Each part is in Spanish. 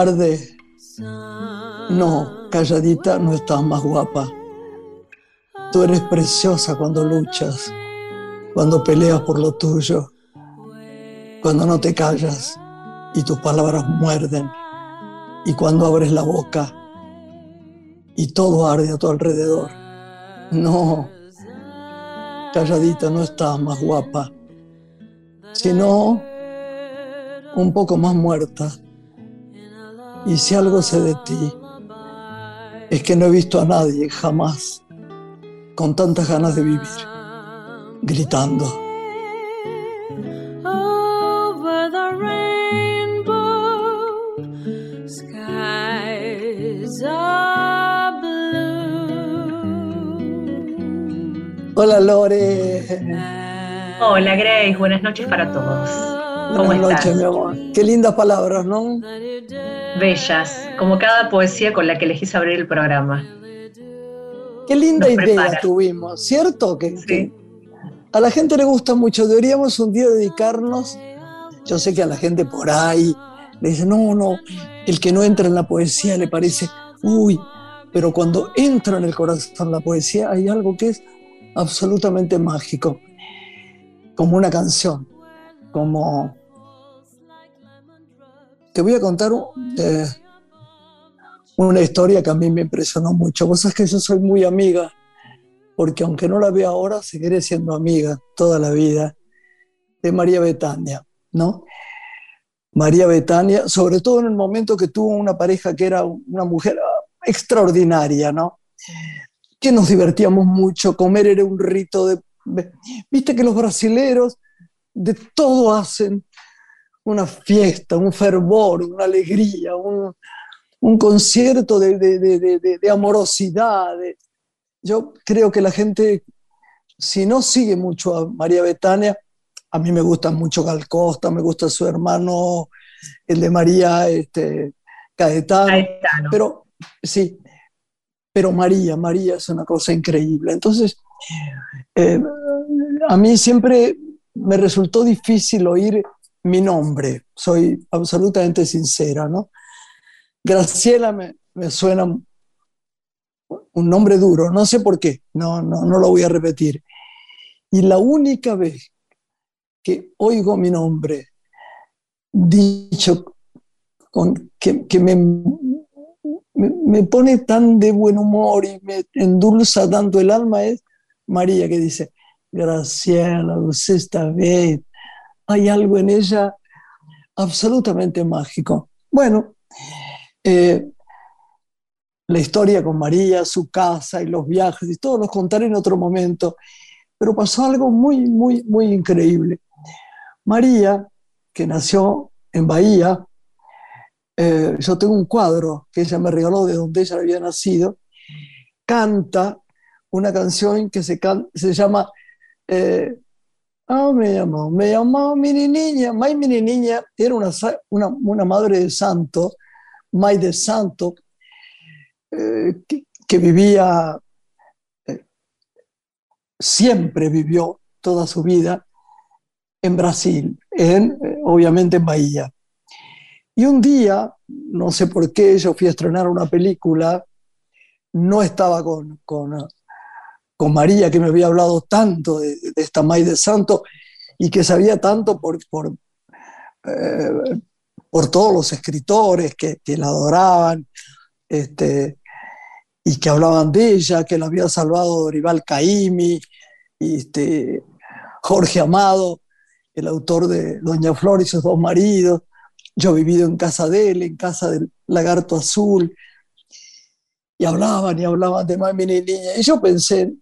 arde. No, calladita no estás más guapa. Tú eres preciosa cuando luchas, cuando peleas por lo tuyo, cuando no te callas y tus palabras muerden, y cuando abres la boca y todo arde a tu alrededor. No, calladita no estás más guapa, sino un poco más muerta. Y si algo sé de ti, es que no he visto a nadie jamás con tantas ganas de vivir, gritando. Hola Lore. Hola Grace, buenas noches para todos. ¿Cómo buenas noches, mi amor. Qué lindas palabras, ¿no? Bellas, como cada poesía con la que elegís abrir el programa. Qué linda idea tuvimos, ¿cierto? Que, a la gente le gusta mucho. Deberíamos un día dedicarnos. Yo sé que a la gente por ahí le dice, no, no, el que no entra en la poesía le parece, uy, pero cuando entra en el corazón la poesía hay algo que es absolutamente mágico, como una canción, como... Te voy a contar eh, una historia que a mí me impresionó mucho. Vos sabés que yo soy muy amiga, porque aunque no la veo ahora, seguiré siendo amiga toda la vida de María Betania, ¿no? María Betania, sobre todo en el momento que tuvo una pareja que era una mujer extraordinaria, ¿no? que nos divertíamos mucho, comer era un rito de... Viste que los brasileros de todo hacen una fiesta, un fervor, una alegría, un, concierto de, amorosidad. Yo creo que la gente, si no sigue mucho a María Betania, a mí me gusta mucho Gal Costa, me gusta su hermano, el de María este, Caetano, pero sí, pero María, María es una cosa increíble. Entonces, eh, a mí siempre me resultó difícil oír mi nombre, soy absolutamente sincera, ¿no? Graciela me, suena un nombre duro, no sé por qué, no, no, no lo voy a repetir. Y la única vez que oigo mi nombre dicho con, que, que me me, pone tan de buen humor y me endulza tanto el alma es María que dice, Graciela, usted está bien. Hay algo en ella absolutamente mágico. Bueno, eh, la historia con María, su casa y los viajes y todo los contaré en otro momento, pero pasó algo muy, muy, muy increíble. María, que nació en Bahía, eh, yo tengo un cuadro que ella me regaló de donde ella había nacido, canta una canción que se, llama eh, ah, me llamó, me llamó Mini Niña, May Mini Niña era una, madre de santo, May de Santo, eh, que, vivía, siempre vivió toda su vida en Brasil, en, obviamente en Bahía. Y un día, no sé por qué, yo fui a estrenar una película, no estaba con, con, con María, que me había hablado tanto de, esta May de Santo y que sabía tanto por, por, eh, por todos los escritores que, la adoraban este, y que hablaban de ella, que la había salvado Dorival Caimi, este, Jorge Amado, el autor de Doña Flor y sus dos maridos. Yo he vivido en casa de él, en casa del lagarto azul, y hablaban y hablaban de mami y niña. Y yo pensé,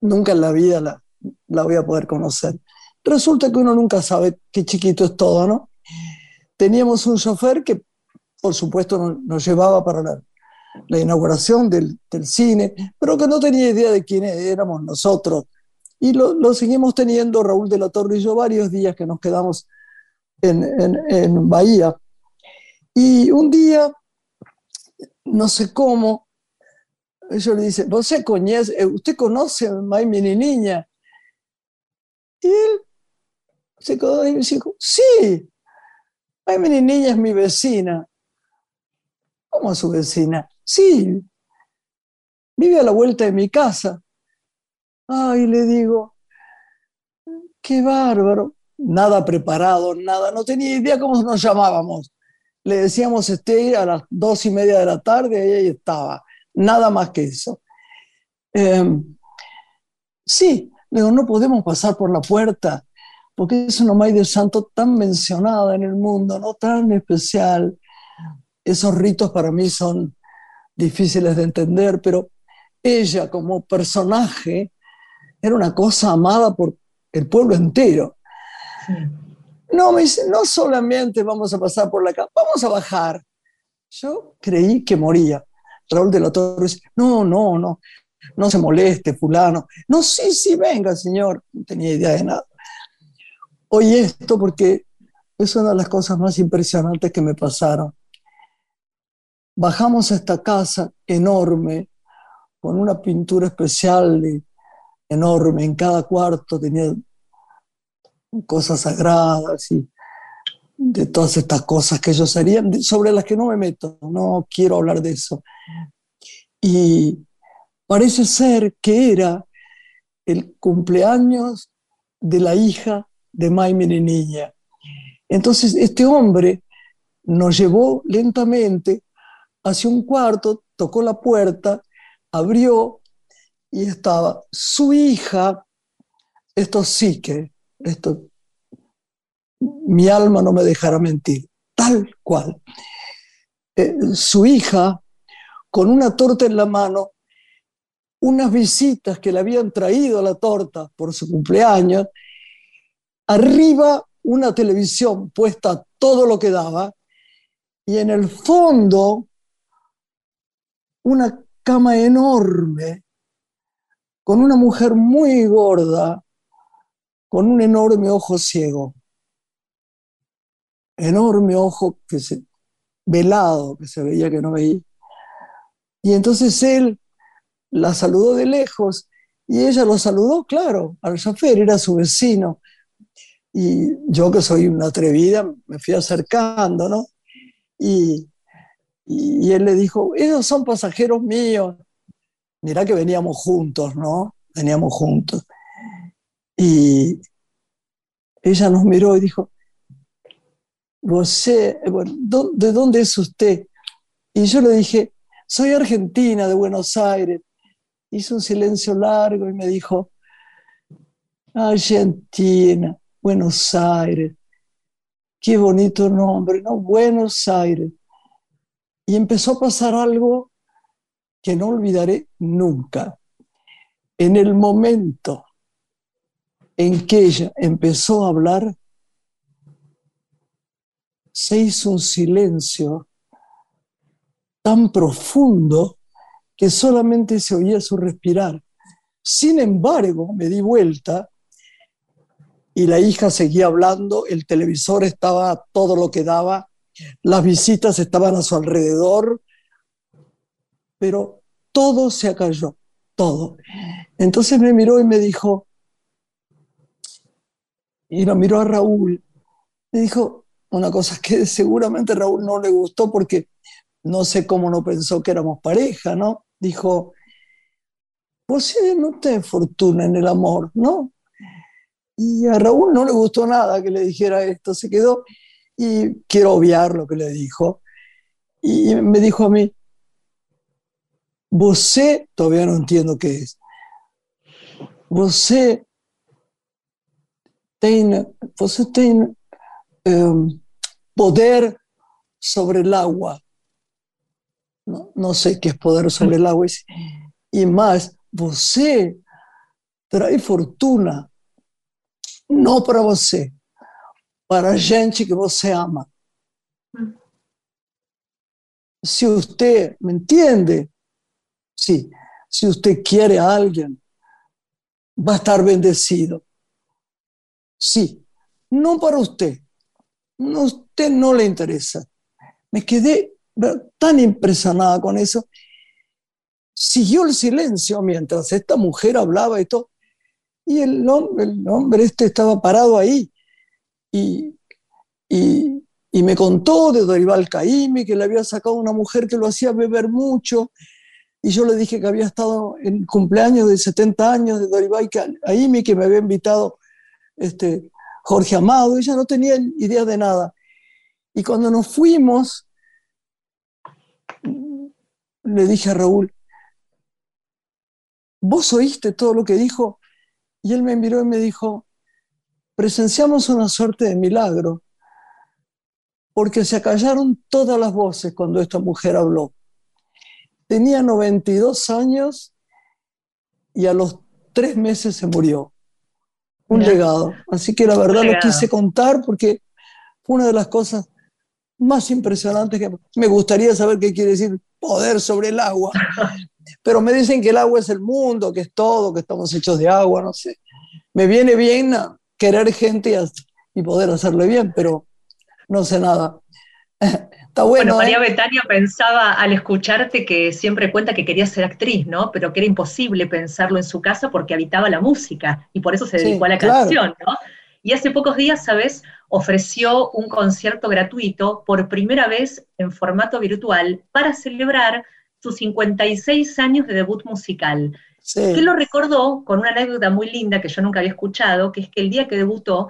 nunca en la vida la, la voy a poder conocer. Resulta que uno nunca sabe qué chiquito es todo, ¿no? Teníamos un chofer que, por supuesto, nos, llevaba para la, la inauguración del, del, cine, pero que no tenía idea de quiénes éramos nosotros. Y lo, lo seguimos teniendo Raúl de la Torre y yo varios días que nos quedamos en, Bahía. Y un día, no sé cómo, ellos le dice, ¿usted conoce, eh, usted conoce a May Mini Niña? Y él se quedó y me dijo, sí, May Mini Niña es mi vecina. ¿Cómo a su vecina? Sí, vive a la vuelta de mi casa. Ay, le digo, qué bárbaro. Nada preparado, nada, no tenía idea cómo nos llamábamos. Le decíamos este a las dos y media de la tarde y ahí estaba. Nada más que eso. Em, sí, digo, no podemos pasar por la puerta porque es una May de Santo tan mencionada en el mundo, no tan especial. Esos ritos para mí son difíciles de entender, pero ella como personaje era una cosa amada por el pueblo entero. No, me dice, no solamente vamos a pasar por la casa, vamos a bajar. Yo creí que moría. Raúl de la Torre dice, no, no, no, no se moleste, fulano. No, sí, sí, venga, señor. No tenía idea de nada. Oí esto porque es una de las cosas más impresionantes que me pasaron. Bajamos a esta casa enorme, con una pintura especial enorme. En cada cuarto tenía cosas sagradas y de todas estas cosas que ellos harían, sobre las que no me meto, no quiero hablar de eso. Y parece ser que era el cumpleaños de la hija de Maimene Niña. Entonces este hombre nos llevó lentamente hacia un cuarto, tocó la puerta, abrió y estaba su hija, esto sí que, esto, mi alma no me dejará mentir, tal cual. Eh, su hija, con una torta en la mano, unas visitas que le habían traído a la torta por su cumpleaños, arriba una televisión puesta todo lo que daba, y en el fondo una cama enorme con una mujer muy gorda, con un enorme ojo ciego, enorme ojo que se, velado, que se veía que no veía. Y entonces él la saludó de lejos y ella lo saludó, claro, al chofer, era su vecino. Y yo que soy una atrevida, me fui acercando, ¿no? Y, y él le dijo, ellos son pasajeros míos mirá que veníamos juntos, ¿no? Veníamos juntos. Y ella nos miró y dijo, ¿Vosé, bueno, ¿de dónde es usted? Y yo le dije, soy argentina, de Buenos Aires. Hizo un silencio largo y me dijo, Argentina, Buenos Aires, qué bonito nombre, ¿no? Buenos Aires. Y empezó a pasar algo que no olvidaré nunca. En el momento en que ella empezó a hablar, se hizo un silencio tan profundo que solamente se oía su respirar. Sin embargo, me di vuelta y la hija seguía hablando, el televisor estaba todo lo que daba, las visitas estaban a su alrededor, pero todo se acalló, todo. Entonces me miró y me dijo, y lo miró a Raúl, me dijo una cosa que seguramente Raúl no le gustó porque no sé cómo no pensó que éramos pareja, ¿no? Dijo, vos no tenés fortuna en el amor, ¿no? Y a Raúl no le gustó nada que le dijera esto, se quedó y quiero obviar lo que le dijo. Y me dijo a mí, Você, todavía no entiendo qué es. Você tem, você tem um, poder sobre el agua. No, no, sé qué es poder sobre el agua. Y más, você trae fortuna, no para você, para gente que você ama. Si usted me entiende, Sí, si usted quiere a alguien, va a estar bendecido. Sí, no para usted. No, usted no le interesa. Me quedé tan impresionada con eso. Siguió el silencio mientras esta mujer hablaba y todo. Y el hombre, el hombre este estaba parado ahí. Y, y me contó de Dorival Caymmi, que le había sacado una mujer que lo hacía beber mucho, y yo le dije que había estado en cumpleaños de 70 años de Dorival Caymmi, que me había invitado este, Jorge Amado, ella no tenía idea de nada. Y cuando nos fuimos, le dije a Raúl, ¿vos oíste todo lo que dijo? Y él me miró y me dijo, presenciamos una suerte de milagro, porque se acallaron todas las voces cuando esta mujer habló. Tenía 92 años y a los tres meses se murió. Un legado. Así que la verdad lo quise contar porque fue una de las cosas más impresionantes que me gustaría saber qué quiere decir poder sobre el agua. Pero me dicen que el agua es el mundo, que es todo, que estamos hechos de agua, no sé. Me viene bien querer gente y, poder hacerle bien, pero no sé nada. Está bueno. María ¿eh? Betania pensaba al escucharte que siempre cuenta que quería ser actriz, ¿no? Pero que era imposible pensarlo en su casa porque habitaba la música y por eso se dedicó a la canción, ¿no? Y hace pocos días, ¿sabes? Ofreció un concierto gratuito por primera vez en formato virtual para celebrar sus 56 años de debut musical. Que lo recordó con una anécdota muy linda que yo nunca había escuchado, que es que el día que debutó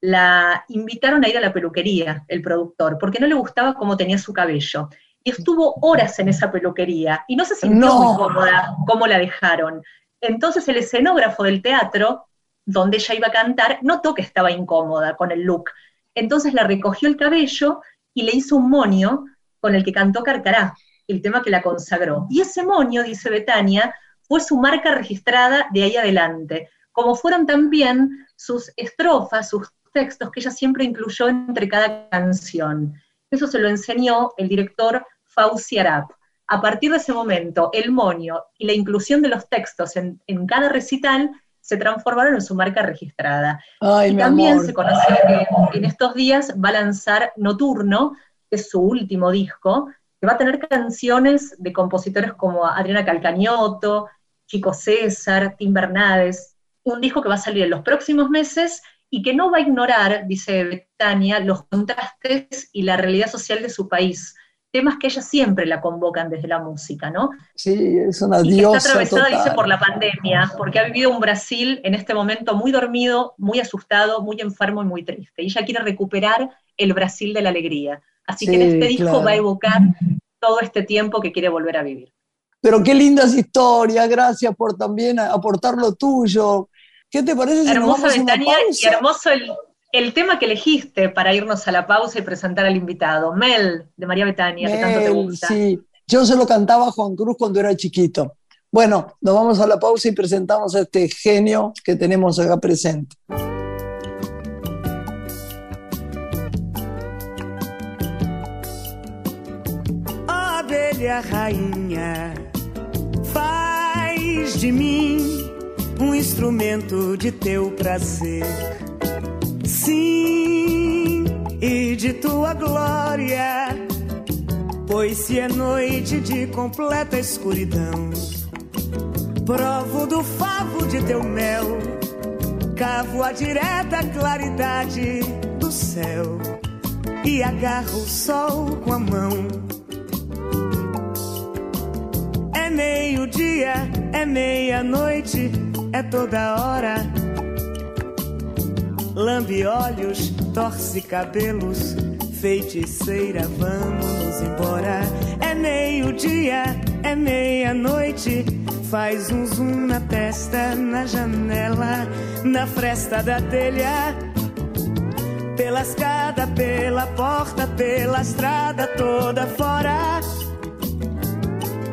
la invitaron a ir a la peluquería, el productor, porque no le gustaba cómo tenía su cabello. Y estuvo horas en esa peluquería y no se sintió muy cómoda cómo la dejaron. Entonces el escenógrafo del teatro, donde ella iba a cantar, notó que estaba incómoda con el look. Entonces la recogió el cabello y le hizo un monio con el que cantó Carcará el tema que la consagró. Y ese moño, dice Betania, fue su marca registrada de ahí adelante, como fueron también sus estrofas, sus textos que ella siempre incluyó entre cada canción. Eso se lo enseñó el director Fauci Arap. A partir de ese momento, el moño y la inclusión de los textos en, cada recital se transformaron en su marca registrada. y también se conoció que en estos días va a lanzar Noturno, que es su último disco, que va a tener canciones de compositores como Adriana Calcañoto, Chico César, Tim Bernades, un disco que va a salir en los próximos meses y que no va a ignorar, dice Betania, los contrastes y la realidad social de su país, temas que ella siempre la convocan desde la música, ¿no? Sí, es una y diosa está atravesada, dice, por la pandemia, porque ha vivido un Brasil en este momento muy dormido, muy asustado, muy enfermo y muy triste. Y ella quiere recuperar el Brasil de la alegría. Así que en este disco va a evocar todo este tiempo que quiere volver a vivir. Pero qué lindas historias, gracias por también aportar lo tuyo. ¿Qué te parece si Hermosa Betania y hermoso el, tema que elegiste para irnos a la pausa y presentar al invitado, Mel, de María Betania, que tanto te gusta. Sí, yo se lo cantaba a Juan Cruz cuando era chiquito. Bueno, nos vamos a la pausa y presentamos a este genio que tenemos acá presente. abelha rainha, faz de mim um instrumento de teu prazer. Sim, e de tua glória, pois se é noite de completa escuridão, provo do favo de teu mel, cavo a direta claridade do céu e agarro o sol com a mão é meio-dia, é meia-noite, é toda hora. Lambe olhos, torce cabelos, feiticeira, vamos embora. É meio-dia, é meia-noite, faz um zoom na testa, na janela, na fresta da telha. Pela escada, pela porta, pela estrada toda fora.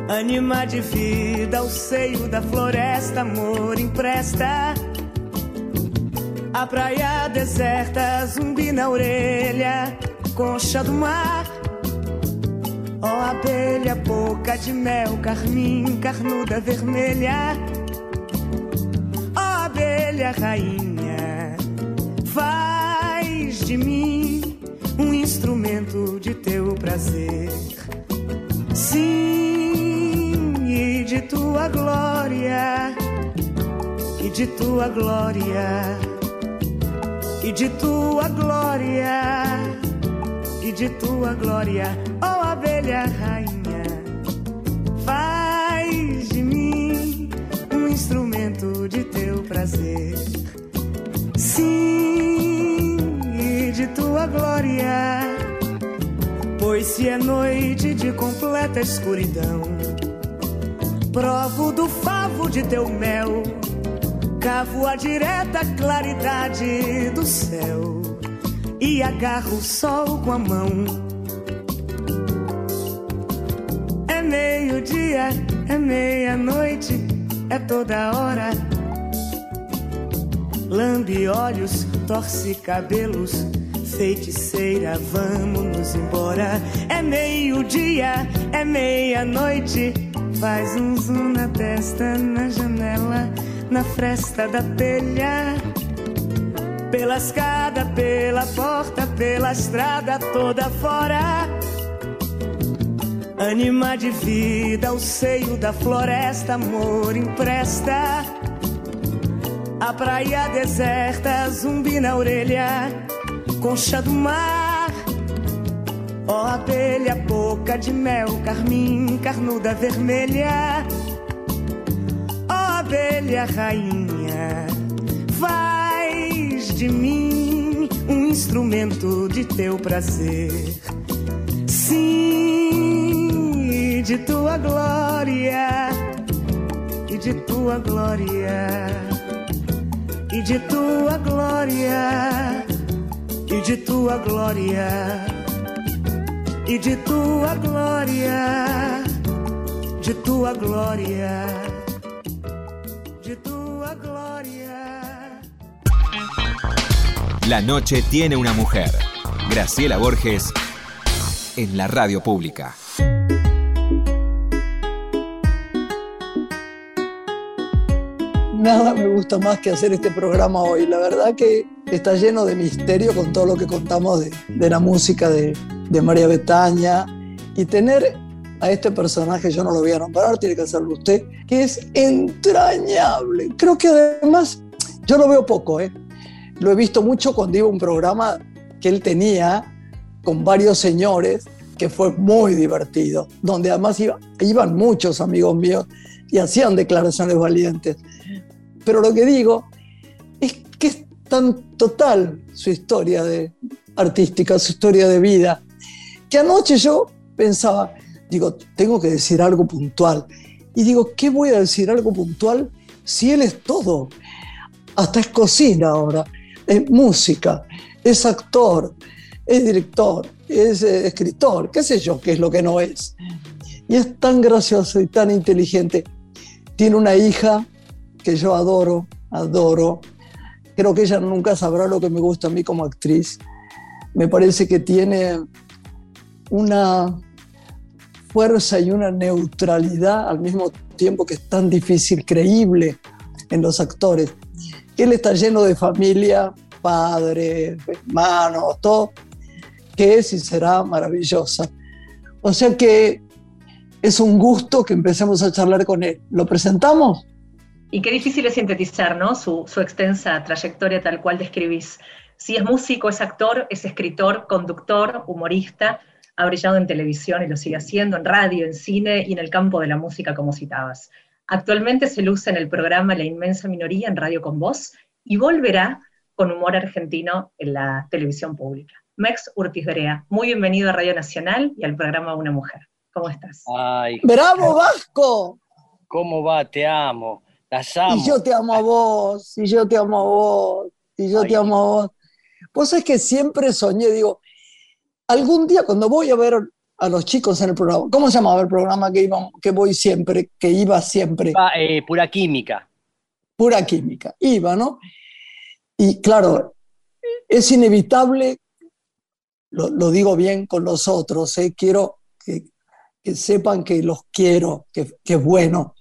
Anima de vida, o seio da floresta, amor empresta. A praia deserta, zumbi na orelha, concha do mar. Ó oh, abelha, boca de mel, carmim, carnuda vermelha. Ó oh, abelha, rainha, faz de mim um instrumento de teu prazer. Sim de tua glória, e de tua glória, e de tua glória, e de tua glória, ó oh, abelha rainha. Faz de mim um instrumento de teu prazer. Sim, e de tua glória. Pois se é noite de completa escuridão, provo do favo de teu mel, cavo a direta claridade do céu e agarro o sol com a mão. É meio-dia, é meia-noite, é toda hora. Lambe olhos, torce cabelos, feiticeira, vamos nos embora. É meio-dia, é meia-noite, faz um zoom na testa, na janela, na fresta da telha pela escada, pela porta, pela estrada toda fora. Anima de vida, o seio da floresta, amor empresta. A praia deserta, zumbi na orelha, concha do mar. Ó oh, abelha, boca de mel, carmim, carnuda vermelha. Ó oh, abelha, rainha, vai de mim um instrumento de teu prazer. Sim, de tua glória, e de tua glória, e de tua glória, e de tua glória, e de tua glória, de tua glória. La noche tiene una mujer. Graciela Borges en la radio pública. Nada me gusta más que hacer este programa hoy. La verdad que está lleno de misterio con todo lo que contamos de, la música de, de María Betaña y tener a este personaje, yo no lo voy a nombrar, tiene que hacerlo usted, que es entrañable. Creo que además, yo lo veo poco, ¿eh? Lo he visto mucho cuando iba a un programa que él tenía con varios señores, que fue muy divertido, donde además iban muchos amigos míos y hacían declaraciones valientes. Pero lo que digo es que es tan total su historia de, artística, su historia de vida, que anoche yo pensaba, digo, tengo que decir algo puntual. Y digo, ¿qué voy a decir algo puntual si él es todo? Hasta es cocina ahora es música, es actor, es director, es eh, escritor, qué sé yo, qué es lo que no es. Y es tan gracioso y tan inteligente. Tiene una hija que yo adoro, adoro. Creo que ella nunca sabrá lo que me gusta a mí como actriz. Me parece que tiene una fuerza y una neutralidad al mismo tiempo que es tan difícil, creíble en los actores. Él está lleno de familia, padre, hermanos, todo, que es y será maravillosa. O sea que es un gusto que empecemos a charlar con él. ¿Lo presentamos? Y qué difícil es sintetizar, ¿no? Su, su extensa trayectoria tal cual describís. Si es músico, es actor, es escritor, conductor, humorista, ha brillado en televisión y lo sigue haciendo, en radio, en cine y en el campo de la música, como citabas. Actualmente se luce en el programa La inmensa minoría en Radio con Voz y volverá con humor argentino en la televisión pública. Mex Urtiz Berea, muy bienvenido a Radio Nacional y al programa Una Mujer. ¿Cómo estás? Ay, ¡Bravo, Vasco! ¿Cómo va? Te amo. Las amo. Y yo te amo a vos, y yo te amo a vos, y yo te amo a vos. Pues es que siempre soñé, digo, algún día cuando voy a ver a los chicos en el programa. ¿Cómo se llamaba el programa que, iba, que voy siempre, que iba siempre? Eh, pura química. Pura química. Iba, ¿no? Y claro, es inevitable, lo, digo bien con los otros, ¿eh? quiero que, sepan que los quiero, que, es bueno.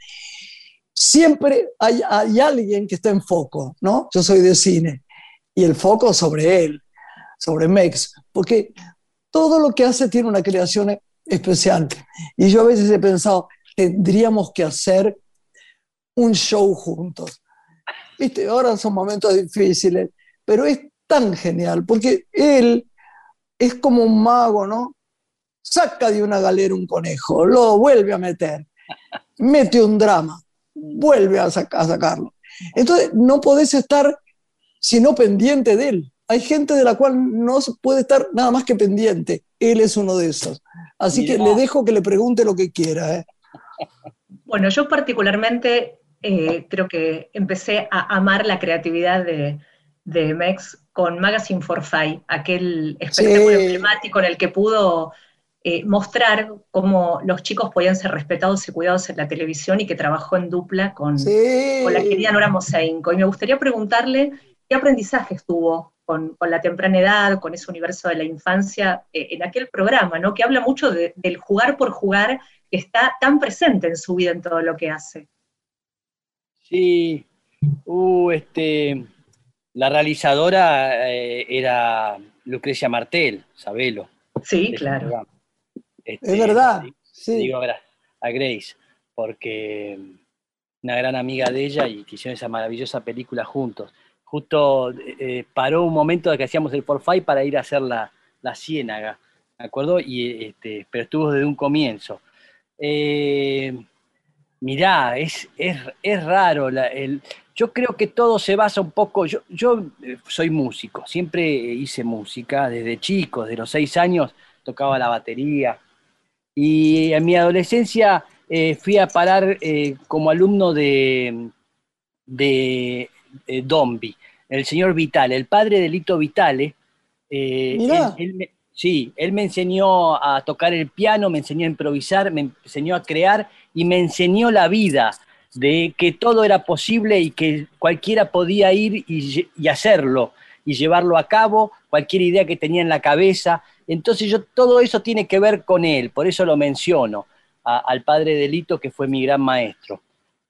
Siempre hay, hay alguien que está en foco, ¿no? Yo soy de cine y el foco sobre él, sobre Mex, porque todo lo que hace tiene una creación especial. Y yo a veces he pensado, tendríamos que hacer un show juntos. Viste, ahora son momentos difíciles, pero es tan genial, porque él es como un mago, ¿no? Saca de una galera un conejo, lo vuelve a meter, mete un drama, vuelve a, sacarlo. Entonces, no podés estar sino pendiente de él. Hay gente de la cual no se puede estar nada más que pendiente. Él es uno de esos. Así que le dejo que le pregunte lo que quiera. ¿eh? Bueno, yo particularmente eh, creo que empecé a amar la creatividad de, de Mex con Magazine for Five, aquel espectáculo emblemático en el que pudo eh, mostrar cómo los chicos podían ser respetados y cuidados en la televisión y que trabajó en dupla con, la querida Nora Moseinko. Y me gustaría preguntarle qué aprendizaje tuvo con, la temprana edad, con ese universo de la infancia, eh, en aquel programa, ¿no? que habla mucho del jugar por jugar, que está tan presente en su vida en todo lo que hace. Sí, uh, este, la realizadora eh, era Lucrecia Martel, Sabelo. Sí, claro. Este, es verdad. Sí. Digo a Grace, porque una gran amiga de ella y que hicieron esa maravillosa película juntos. Justo eh, paró un momento de que hacíamos el Forfait para ir a hacer la, ciénaga, ¿de acuerdo? Y, este, pero estuvo desde un comienzo. Eh, mirá, es, es, raro el, yo creo que todo se basa un poco, yo, yo eh, soy músico, siempre hice música, desde chico, desde los seis años tocaba la batería. Y en mi adolescencia eh, fui a parar como alumno de, de Dombi, el señor Vitale, el padre de Lito Vitale. sí, él me enseñó a tocar el piano, me enseñó a improvisar, me enseñó a crear y me enseñó la vida de que todo era posible y que cualquiera podía ir y, hacerlo y llevarlo a cabo, cualquier idea que tenía en la cabeza. Entonces yo todo eso tiene que ver con él, por eso lo menciono, al padre Delito que fue mi gran maestro.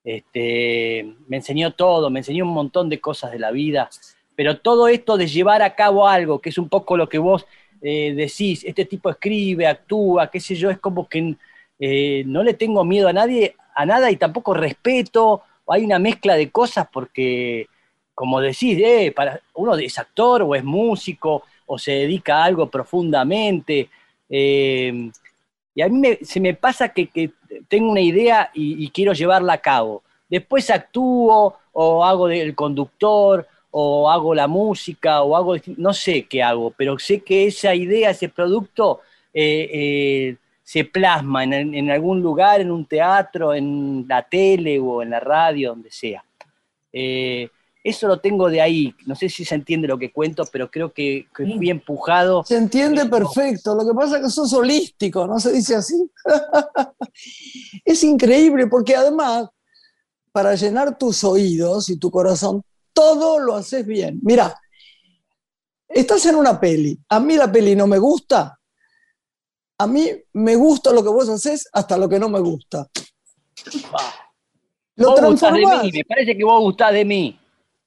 Este, me enseñó todo, me enseñó un montón de cosas de la vida, pero todo esto de llevar a cabo algo, que es un poco lo que vos eh, decís, este tipo escribe, actúa, qué sé yo, es como que eh, no le tengo miedo a nadie a nada y tampoco respeto, hay una mezcla de cosas porque, como decís, eh, para, uno es actor o es músico o se dedica a algo profundamente. Eh, y a mí se me pasa que, tengo una idea y, quiero llevarla a cabo. Después actúo o hago del conductor o hago la música o hago, no sé qué hago, pero sé que esa idea, ese producto, eh, se plasma en, algún lugar, en un teatro, en la tele o en la radio, donde sea. Eh, eso lo tengo de ahí. No sé si se entiende lo que cuento, pero creo que, que fui empujado. Se entiende perfecto. Lo que pasa es que sos holístico, ¿no se dice así? es increíble porque además, para llenar tus oídos y tu corazón, todo lo haces bien. Mira, estás en una peli. A mí la peli no me gusta, a mí me gusta lo que vos haces hasta lo que no me gusta. Lo transformás. De mí, me parece que vos gustás de mí.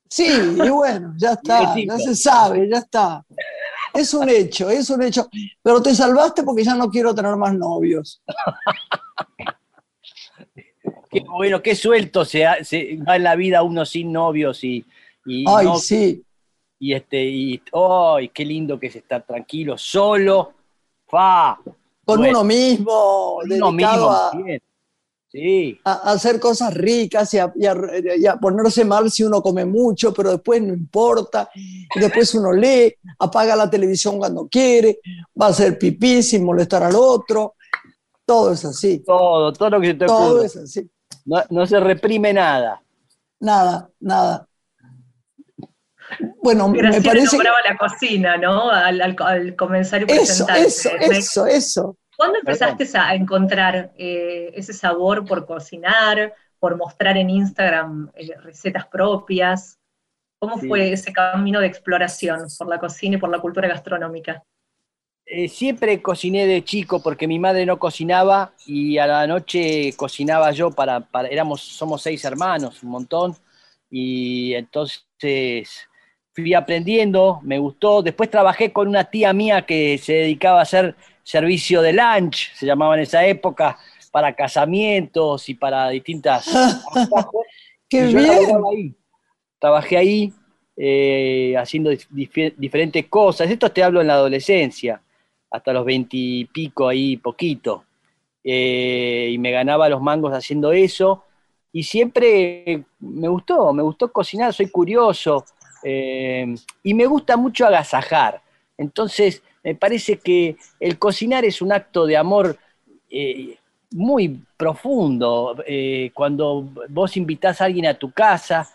Sí, y bueno, ya está, ya se sabe, ya está. Es un hecho, es un hecho. Pero te salvaste porque ya no quiero tener más novios. qué bueno, qué suelto se, va en la vida uno sin novios y. Ay, sí. Y este, y ay, qué lindo que es estar tranquilo, solo, fa, con uno mismo, dedicado a, sí. a, hacer cosas ricas y a, ponerse mal si uno come mucho, pero después no importa. Y después uno lee, apaga la televisión cuando quiere, va a hacer pipí sin molestar al otro. Todo es así. Todo, todo lo que se te Todo es así. No, se reprime nada. Nada, nada. Bueno, me parece. Que... la cocina, ¿no? Al, al, comenzar y Eso, eso, eso, eso. ¿Cuándo empezaste a encontrar eh, ese sabor por cocinar, por mostrar en Instagram eh, recetas propias? ¿Cómo fue ese camino de exploración por la cocina y por la cultura gastronómica? Eh, siempre cociné de chico porque mi madre no cocinaba y a la noche cocinaba yo para, para, éramos, somos seis hermanos, un montón, y entonces fui aprendiendo, me gustó. Después trabajé con una tía mía que se dedicaba a hacer servicio de lunch, se llamaba en esa época, para casamientos y para distintas... ¡Qué bien! Ahí. Trabajé ahí eh, haciendo diferentes cosas. Esto te hablo en la adolescencia. hasta los veintipico ahí, poquito. Eh, y me ganaba los mangos haciendo eso. Y siempre me gustó, me gustó cocinar, soy curioso. Eh, y me gusta mucho agasajar. Entonces, me parece que el cocinar es un acto de amor eh, muy profundo. cuando vos invitás a alguien a tu casa,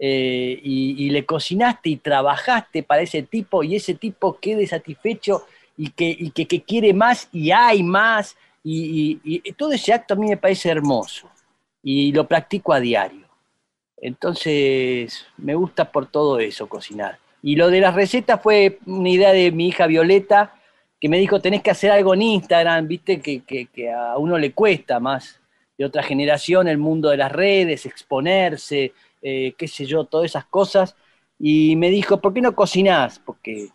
y, le cocinaste y trabajaste para ese tipo y ese tipo quede satisfecho y que, que, quiere más y hay más. Y, todo ese acto a mí me parece hermoso y lo practico a diario. Entonces, me gusta por todo eso cocinar. Y lo de las recetas fue una idea de mi hija Violeta, que me dijo, tenés que hacer algo en Instagram, viste, que, a uno le cuesta más de otra generación el mundo de las redes, exponerse, eh, qué sé yo, todas esas cosas. Y me dijo, ¿por qué no cocinás? Porque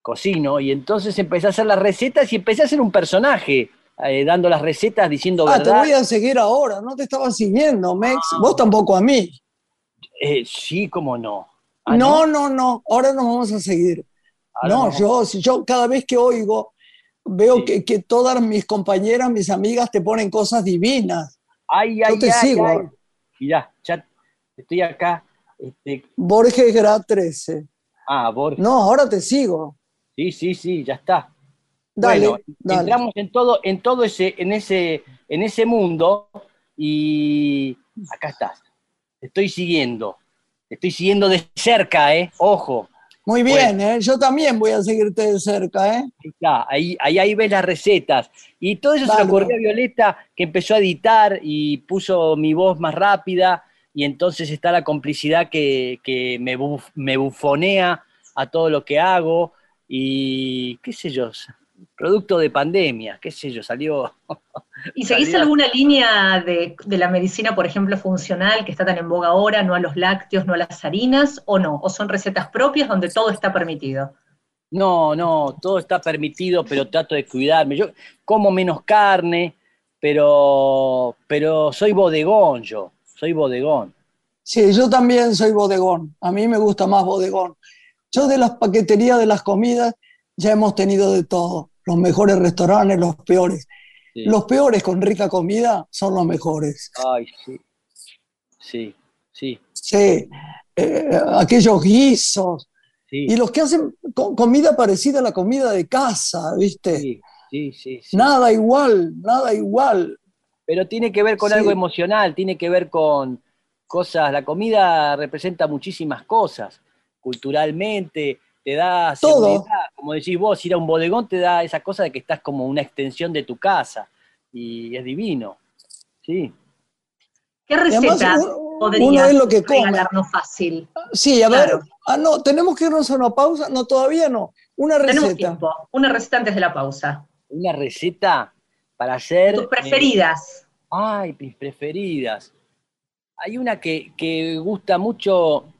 cocino, y entonces empecé a hacer las recetas y empecé a ser un personaje, eh, dando las recetas, diciendo ah, te voy a seguir ahora, no te estaba siguiendo, Mex, ah. vos tampoco a mí. Eh, sí, cómo no. Ah, no, no, no, ahora nos vamos a seguir. no, yo, yo cada vez que oigo, veo que, que, todas mis compañeras, mis amigas te ponen cosas divinas. Ay, ay, yo te sigo. ya estoy acá. Este... Borges Gra 13. Ah, Borges. No, ahora te sigo. Sí, sí, sí, ya está. bueno, entramos en todo, en todo ese, en ese, en ese mundo y acá estás. Te estoy siguiendo. Estoy siguiendo de cerca, ¿eh? Ojo. Muy bien, ¿eh? Yo también voy a seguirte de cerca, ¿eh? Ahí, ahí, ahí ves las recetas. Y todo eso se le ocurrió a Violeta, que empezó a editar y puso mi voz más rápida. Y entonces está la complicidad que, que me, me bufonea a todo lo que hago y qué sé yo, producto de pandemia, qué sé yo, salió. ¿Y seguís alguna línea de, la medicina, por ejemplo, funcional, que está tan en boga ahora, no a los lácteos, no a las harinas, o no? ¿O son recetas propias donde todo está permitido? No, no, todo está permitido, pero trato de cuidarme. Yo como menos carne, pero, pero soy bodegón yo, soy bodegón. Sí, yo también soy bodegón. A mí me gusta más bodegón. Yo de las paqueterías de las comidas ya hemos tenido de todo, los mejores restaurantes, los peores. Los peores con rica comida son los mejores. Ay, sí. Sí, sí. Sí, eh, aquellos guisos. Y los que hacen comida parecida a la comida de casa, ¿viste? Sí, sí, sí. Nada igual, nada igual. Pero tiene que ver con algo emocional, tiene que ver con cosas. La comida representa muchísimas cosas culturalmente, te da todo. Como decís vos, ir a un bodegón te da esa cosa de que estás como una extensión de tu casa y es divino. Sí. ¿Qué receta podrías es lo que regalarnos fácil? Sí, a ver. Ah, no, tenemos que irnos a una pausa. No, todavía no. Una receta. Tenemos tiempo. Una receta antes de la pausa. Una receta para hacer. Tus preferidas. Eh, ay, mis preferidas. Hay una que, que gusta mucho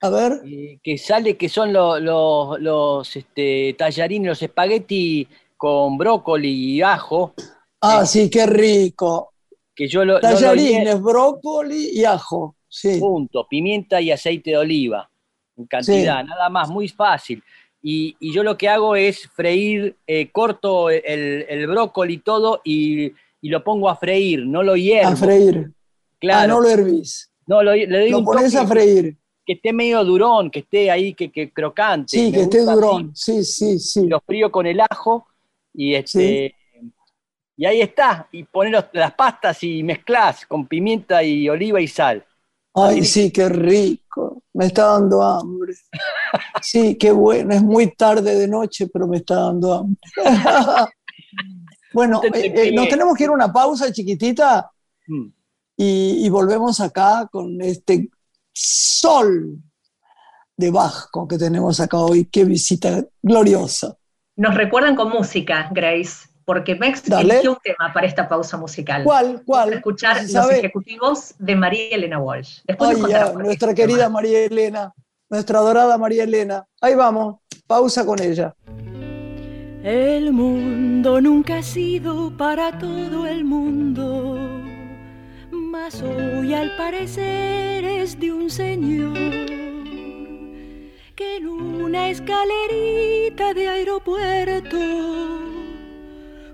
a ver. que sale que son los, los, los este, tallarines, los espagueti con brócoli y ajo. Ah, eh, sí, qué rico. Que yo lo, tallarines, brócoli y ajo. Sí. Punto. Pimienta y aceite de oliva. En cantidad, nada más, muy fácil. Y, yo lo que hago es freír, eh, corto el, el, brócoli y todo y, lo pongo a freír, no lo hiervo. A freír. Claro. Ah, no lo hervís. No, lo, le doy lo pones a freír que esté medio durón, que esté ahí, que, que crocante. Sí, que esté durón, sí, sí, sí. Lo frío con el ajo y este... Y ahí está, y poner las pastas y mezclas con pimienta y oliva y sal. Ay, sí, qué rico. Me está dando hambre. Sí, qué bueno. Es muy tarde de noche, pero me está dando hambre. bueno, eh, eh, nos tenemos que ir a una pausa chiquitita mm. y, y, volvemos acá con este sol de Vasco que tenemos acá hoy. Qué visita gloriosa. Nos recuerdan con música, Grace, porque Mex eligió un tema para esta pausa musical. ¿Cuál? ¿Cuál? escuchar los ejecutivos de María Elena Walsh. Después nuestra querida María Elena, nuestra adorada María Elena. Ahí vamos, pausa con ella. El mundo nunca ha sido para todo el mundo hoy al parecer es de un señor que en una escalerita de aeropuerto.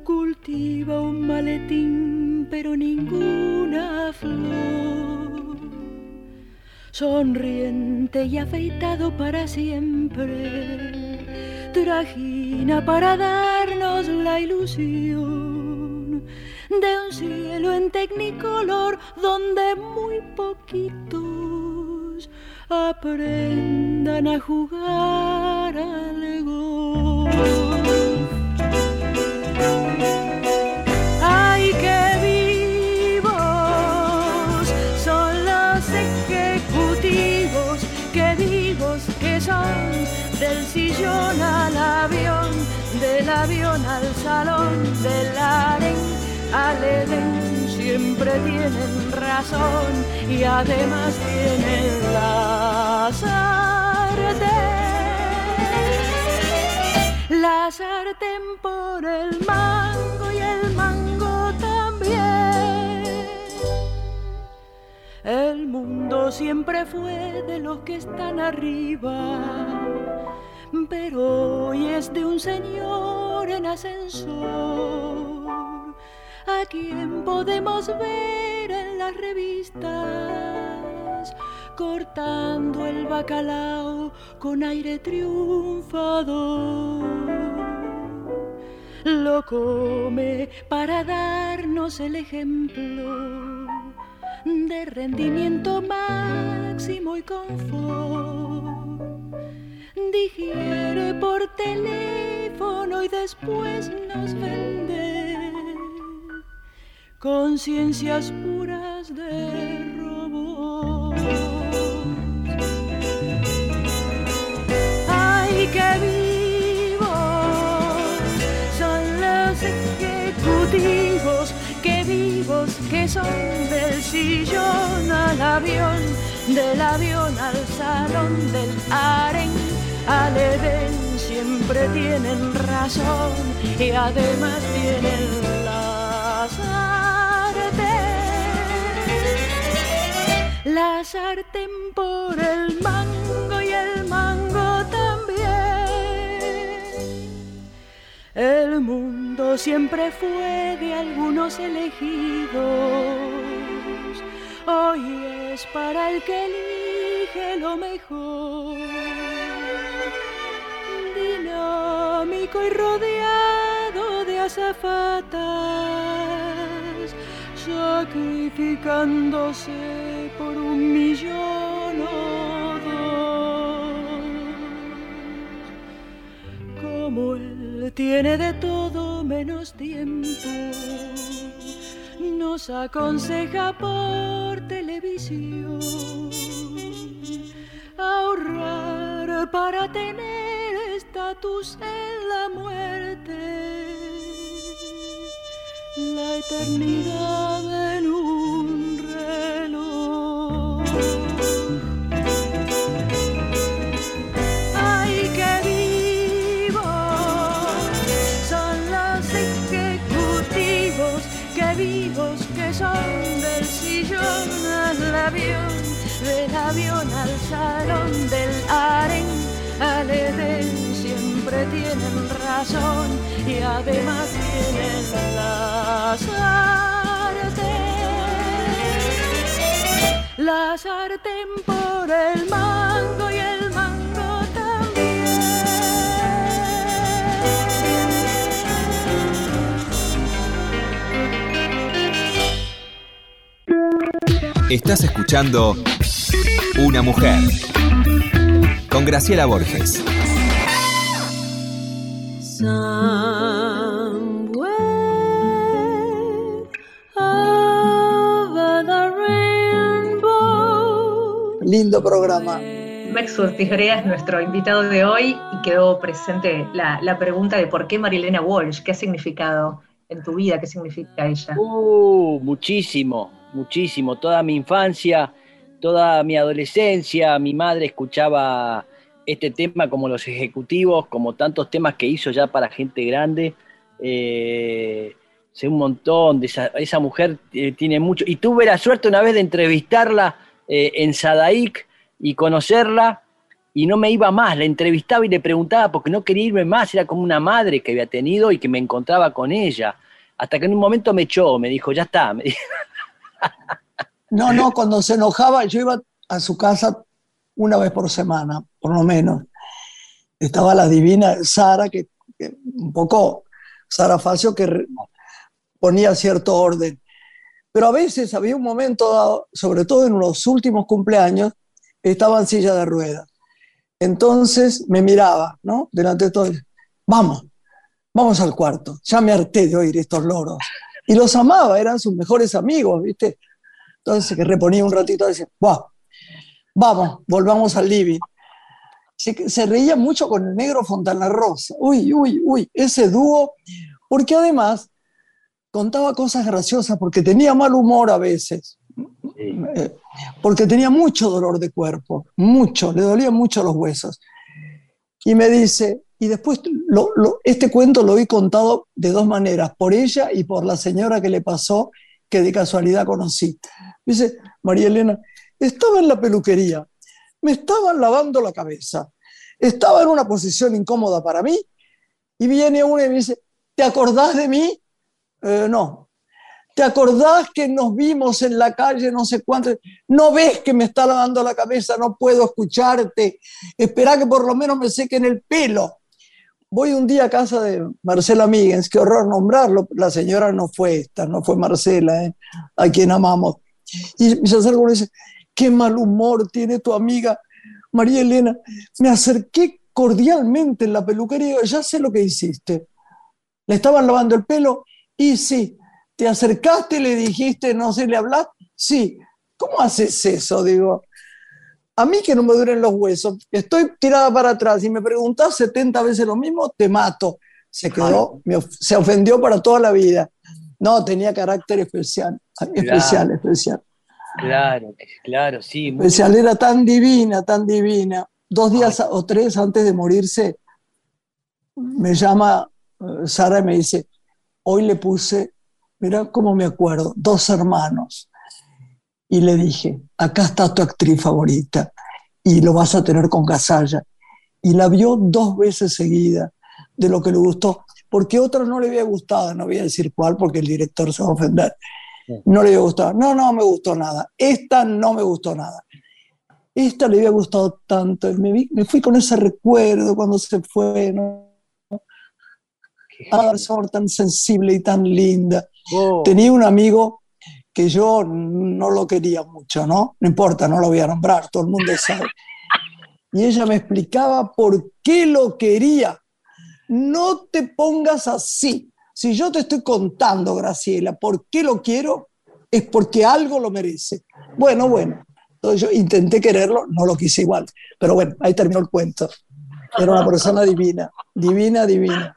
Cultiva un maletín, pero ninguna flor. Sonriente y afeitado para siempre, trajina para darnos la ilusión de un cielo en tecnicolor donde muy poquitos aprendan a jugar al golf. ¡Ay, qué vivos son los ejecutivos! ¡Qué vivos que son! Del sillón al avión, del avión al salón, siempre tienen razón y además tienen la sartén. La sartén por el mango y el mango también. El mundo siempre fue de los que están arriba, pero hoy es de un señor en ascensor a quien podemos ver en las revistas cortando el bacalao con aire triunfador. Lo come para darnos el ejemplo de rendimiento máximo y confort. Digiere por teléfono y después nos vende conciencias puras de robot. ¡Ay, qué vivos son los ejecutivos! ¡Qué vivos que son del sillón al avión, del avión al salón, del aren al Edén! Siempre tienen razón y además tienen la la sartén por el mango y el mango también. El mundo siempre fue de algunos elegidos, hoy es para el que elige lo mejor. Dinámico y rodeado de azafatas, sacrificándose por un millón. Como él tiene de todo menos tiempo, nos aconseja por televisión ahorrar para tener estatus en la muerte. La eternidad en un reloj. Ay, qué vivos son los ejecutivos, qué vivos que son del sillón al avión, del avión al salón, del aren al Edén y además tienen la sartén. La sartén por el mango y el mango también. Estás escuchando Una mujer con Graciela Borges. Lindo programa. Max Urtigrea es nuestro invitado de hoy y quedó presente la, la, pregunta de por qué Marilena Walsh, qué ha significado en tu vida, qué significa ella. Uh, muchísimo, muchísimo. Toda mi infancia, toda mi adolescencia, mi madre escuchaba este tema como los ejecutivos, como tantos temas que hizo ya para gente grande. Eh, sé un montón esa, mujer eh, tiene mucho. Y tuve la suerte una vez de entrevistarla eh, en Sadaic y conocerla. y no me iba más, la entrevistaba y le preguntaba porque no quería irme más, era como una madre que había tenido y que me encontraba con ella. Hasta que en un momento me echó, me dijo, ya está. No, no, cuando se enojaba, yo iba a su casa una vez por semana, por lo menos. Estaba la divina Sara, que, un poco, Sara Facio, que ponía cierto orden. Pero a veces había un momento dado, sobre todo en los últimos cumpleaños, estaba en silla de ruedas. Entonces me miraba, ¿no? Delante de todos. Vamos, vamos al cuarto. Ya me harté de oír estos loros. Y los amaba, eran sus mejores amigos, ¿viste? Entonces que reponía un ratito y decía, wow, vamos, volvamos al living. Se, se, reía mucho con el negro Fontana Rosa. Uy, uy, uy, ese dúo, porque además contaba cosas graciosas, porque tenía mal humor a veces, eh, porque tenía mucho dolor de cuerpo, mucho, le dolían mucho los huesos. Y me dice, y después este cuento lo vi contado de dos maneras, por ella y por la señora que le pasó, que de casualidad conocí. Dice, María Elena, estaba en la peluquería, me estaban lavando la cabeza, estaba en una posición incómoda para mí y viene uno y me dice, ¿te acordás de mí? Eh, no. ¿Te acordás que nos vimos en la calle no sé cuánto? ¿No ves que me está lavando la cabeza? No puedo escucharte. Espera que por lo menos me sequen el pelo. Voy un día a casa de Marcela Míguez, qué horror nombrarlo, la señora no fue esta, no fue Marcela, ¿eh? a quien amamos. Y me acerco y dice, qué mal humor tiene tu amiga María Elena. Me acerqué cordialmente en la peluquería y ya sé lo que hiciste. Le estaban lavando el pelo y sí, te acercaste y le dijiste, no sé, le hablaste. Sí, ¿cómo haces eso? Digo, a mí que no me duren los huesos, estoy tirada para atrás y me preguntas 70 veces lo mismo, te mato. Se quedó, se ofendió para toda la vida. No, tenía carácter especial, especial, especial. Claro, claro, sí. Especial, era tan divina, tan divina. Dos días o tres antes de morirse, me llama eh, Sara y me dice, hoy le puse, mira cómo me acuerdo, dos hermanos. Y le dije, acá está tu actriz favorita y lo vas a tener con Casalla. Y la vio dos veces seguida de lo que le gustó, porque otra no le había gustado, no voy a decir cuál porque el director se va a ofender no le había gustado. No, no me gustó nada. Esta no me gustó nada. Esta le había gustado tanto. Me, me fui con ese recuerdo cuando se fue, ¿no? persona tan sensible y tan linda. Oh. Tenía un amigo que yo no lo quería mucho, ¿no? No importa, no lo voy a nombrar, todo el mundo sabe. Y ella me explicaba por qué lo quería. No te pongas así. Si yo te estoy contando, Graciela, por qué lo quiero, es porque algo lo merece. Bueno, bueno. Entonces yo intenté quererlo, no lo quise igual. Pero bueno, ahí terminó el cuento. Era una persona divina, divina, divina.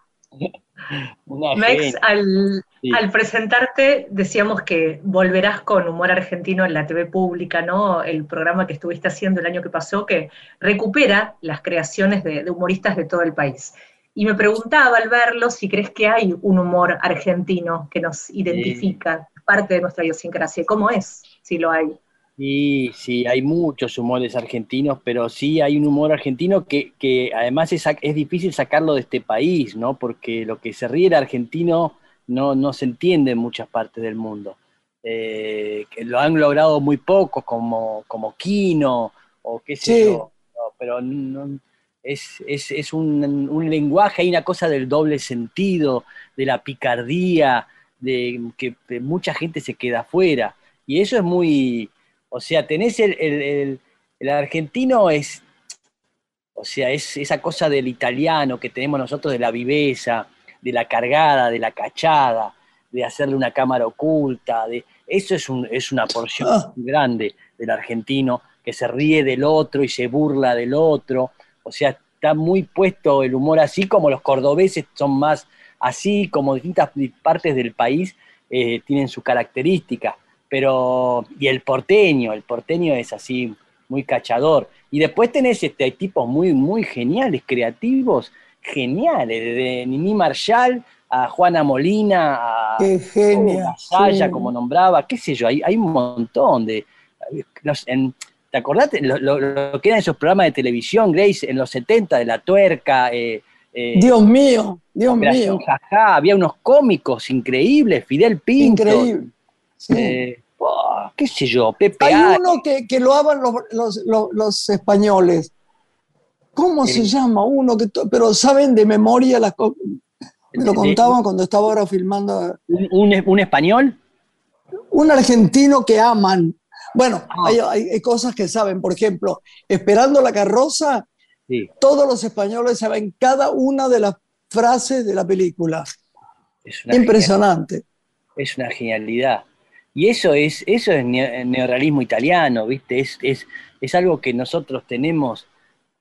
Mex, al, al, presentarte decíamos que volverás con Humor Argentino en la TV pública, ¿no? El programa que estuviste haciendo el año que pasó, que recupera las creaciones de, de humoristas de todo el país. Y me preguntaba al verlo si crees que hay un humor argentino que nos identifica, parte de nuestra idiosincrasia. ¿Cómo es, si lo hay? Sí, sí, hay muchos humores argentinos, pero sí hay un humor argentino que, que además es, es, difícil sacarlo de este país, ¿no? Porque lo que se ríe el argentino no, no se entiende en muchas partes del mundo. Eh, que lo han logrado muy pocos, como, como Kino o qué sé yo, pero no, es, un, lenguaje, hay una cosa del doble sentido, de la picardía, de que mucha gente se queda afuera. Y eso es muy, o sea, tenés el, el, argentino es, o sea, es esa cosa del italiano que tenemos nosotros de la viveza, de la cargada, de la cachada, de hacerle una cámara oculta, de, eso es, un, es una porción ah. grande del argentino que se ríe del otro y se burla del otro o sea, está muy puesto el humor así, como los cordobeses son más así, como distintas partes del país eh, tienen su característica. Pero, y el porteño, el porteño es así, muy cachador. Y después tenés este, hay tipos muy, muy geniales, creativos, geniales, desde Nini Marshall a Juana Molina, a Saya, como nombraba, qué sé yo, hay, hay un montón de... ¿Te acordás lo, lo, que eran esos programas de televisión, Grace, en los 70, de La Tuerca? Eh, eh, Dios mío, Dios mío. había unos cómicos increíbles, Fidel Pinto. Increíble. Eh, oh, qué sé yo, Pepe Hay uno que, que, lo hagan los, los, los, españoles. ¿Cómo se llama uno? que Pero saben de memoria las cosas. Me lo contaban cuando estaba ahora filmando. ¿Un, un, español? Un argentino que aman. Bueno, hay, cosas que saben. Por ejemplo, Esperando la carroza, todos los españoles saben cada una de las frases de la película. Es Impresionante. Es una genialidad. Y eso es, eso es neorrealismo italiano, ¿viste? Es, es, es algo que nosotros tenemos,